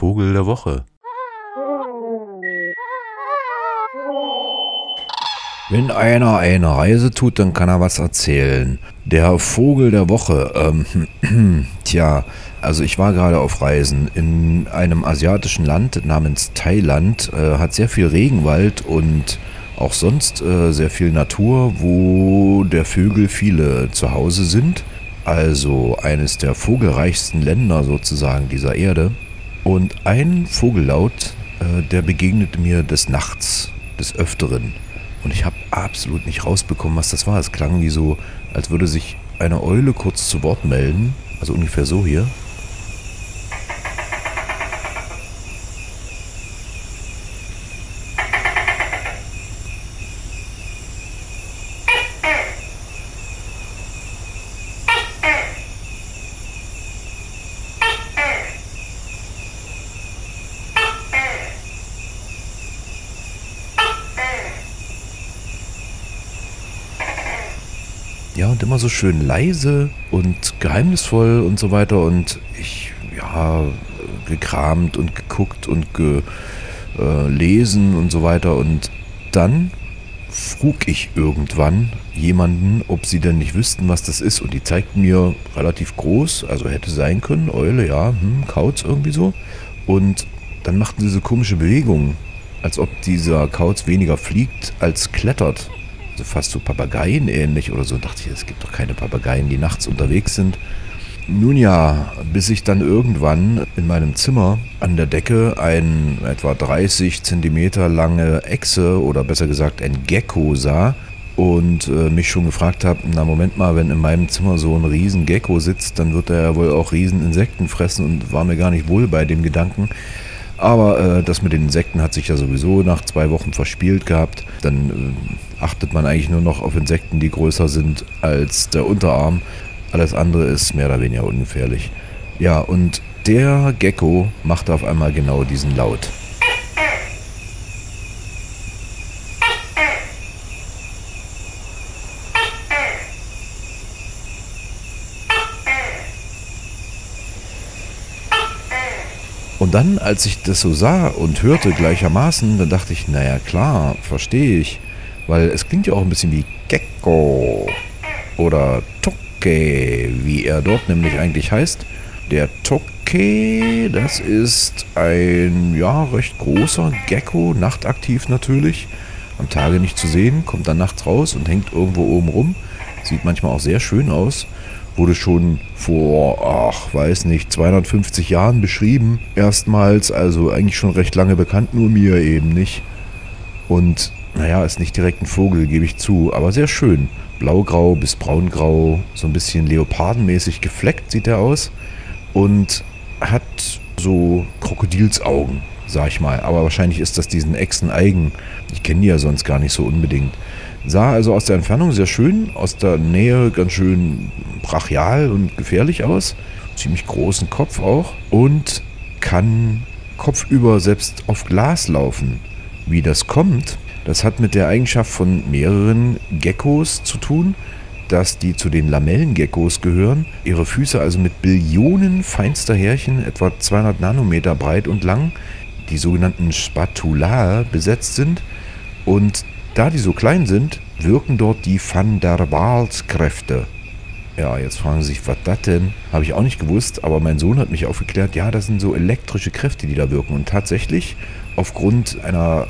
Vogel der Woche. Wenn einer eine Reise tut, dann kann er was erzählen. Der Vogel der Woche. Ähm, tja, also ich war gerade auf Reisen in einem asiatischen Land namens Thailand. Äh, hat sehr viel Regenwald und auch sonst äh, sehr viel Natur, wo der Vögel viele zu Hause sind. Also eines der vogelreichsten Länder sozusagen dieser Erde. Und ein Vogellaut, äh, der begegnete mir des Nachts, des Öfteren. Und ich habe absolut nicht rausbekommen, was das war. Es klang wie so, als würde sich eine Eule kurz zu Wort melden. Also ungefähr so hier. Ja, und immer so schön leise und geheimnisvoll und so weiter. Und ich, ja, gekramt und geguckt und gelesen äh, und so weiter. Und dann frug ich irgendwann jemanden, ob sie denn nicht wüssten, was das ist. Und die zeigten mir relativ groß, also hätte sein können, Eule, ja, hm, Kauz irgendwie so. Und dann machten sie so komische Bewegungen, als ob dieser Kauz weniger fliegt als klettert also fast so Papageien ähnlich oder so. Und dachte ich, es gibt doch keine Papageien, die nachts unterwegs sind. Nun ja, bis ich dann irgendwann in meinem Zimmer an der Decke ein etwa 30 Zentimeter lange Echse oder besser gesagt ein Gecko sah und äh, mich schon gefragt habe, na Moment mal, wenn in meinem Zimmer so ein riesen Gecko sitzt, dann wird er ja wohl auch riesen Insekten fressen und war mir gar nicht wohl bei dem Gedanken. Aber äh, das mit den Insekten hat sich ja sowieso nach zwei Wochen verspielt gehabt. Dann äh, achtet man eigentlich nur noch auf Insekten, die größer sind als der Unterarm. Alles andere ist mehr oder weniger ungefährlich. Ja, und der Gecko machte auf einmal genau diesen Laut. Und dann, als ich das so sah und hörte gleichermaßen, dann dachte ich, naja klar, verstehe ich. Weil es klingt ja auch ein bisschen wie Gecko oder Toke, wie er dort nämlich eigentlich heißt. Der Toke, das ist ein ja recht großer Gecko, nachtaktiv natürlich. Am Tage nicht zu sehen, kommt dann nachts raus und hängt irgendwo oben rum. Sieht manchmal auch sehr schön aus wurde schon vor, ach, weiß nicht, 250 Jahren beschrieben. Erstmals, also eigentlich schon recht lange bekannt, nur mir eben nicht. Und naja, ist nicht direkt ein Vogel, gebe ich zu, aber sehr schön. Blaugrau bis braungrau, so ein bisschen leopardenmäßig gefleckt sieht er aus. Und hat so Krokodilsaugen, sag ich mal. Aber wahrscheinlich ist das diesen Echsen eigen. Ich kenne die ja sonst gar nicht so unbedingt. Sah also aus der Entfernung sehr schön, aus der Nähe ganz schön brachial und gefährlich aus. Ziemlich großen Kopf auch. Und kann kopfüber selbst auf Glas laufen. Wie das kommt, das hat mit der Eigenschaft von mehreren Geckos zu tun, dass die zu den Lamellengeckos gehören, ihre Füße also mit Billionen feinster Härchen, etwa 200 Nanometer breit und lang, die sogenannten Spatulae besetzt sind und da die so klein sind, wirken dort die Van der Waals-Kräfte. Ja, jetzt fragen Sie sich, was das denn? Habe ich auch nicht gewusst, aber mein Sohn hat mich aufgeklärt, ja, das sind so elektrische Kräfte, die da wirken. Und tatsächlich, aufgrund einer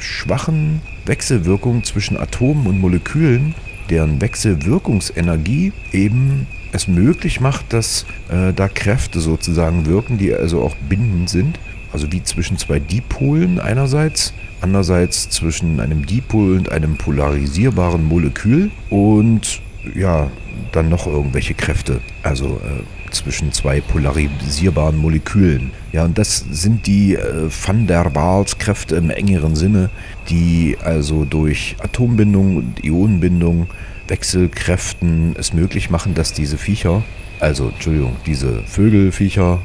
schwachen Wechselwirkung zwischen Atomen und Molekülen, deren Wechselwirkungsenergie eben es möglich macht, dass äh, da Kräfte sozusagen wirken, die also auch bindend sind. Also wie zwischen zwei Dipolen einerseits andererseits zwischen einem Dipol und einem polarisierbaren Molekül und ja, dann noch irgendwelche Kräfte, also äh, zwischen zwei polarisierbaren Molekülen. Ja, und das sind die äh, Van der Waals-Kräfte im engeren Sinne, die also durch Atombindung und Ionenbindung, Wechselkräften es möglich machen, dass diese Viecher, also Entschuldigung, diese Vögelviecher,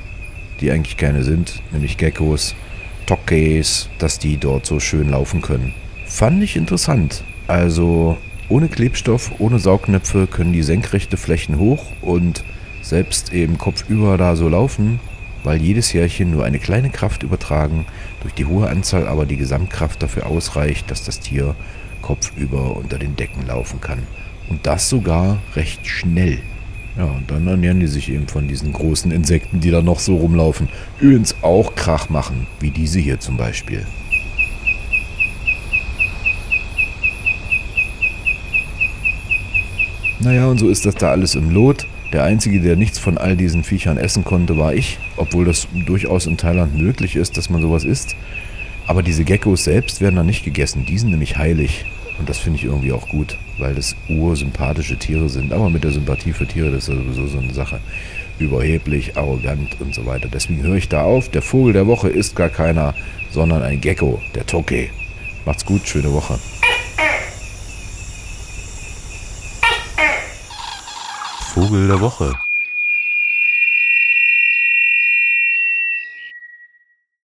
die eigentlich keine sind, nämlich Geckos, Stockeys, dass die dort so schön laufen können. Fand ich interessant. Also ohne Klebstoff, ohne Saugnäpfe können die senkrechte Flächen hoch und selbst eben kopfüber da so laufen. weil jedes Härchen nur eine kleine Kraft übertragen, durch die hohe Anzahl aber die Gesamtkraft dafür ausreicht, dass das Tier kopfüber unter den Decken laufen kann. Und das sogar recht schnell. Ja, und dann ernähren die sich eben von diesen großen Insekten, die da noch so rumlaufen. Übrigens auch Krach machen, wie diese hier zum Beispiel. Naja, und so ist das da alles im Lot. Der Einzige, der nichts von all diesen Viechern essen konnte, war ich, obwohl das durchaus in Thailand möglich ist, dass man sowas isst. Aber diese Geckos selbst werden da nicht gegessen, die sind nämlich heilig. Und das finde ich irgendwie auch gut, weil das ursympathische Tiere sind. Aber mit der Sympathie für Tiere, das ist sowieso so eine Sache. Überheblich, arrogant und so weiter. Deswegen höre ich da auf. Der Vogel der Woche ist gar keiner, sondern ein Gecko, der Toke. Macht's gut, schöne Woche. Vogel der Woche.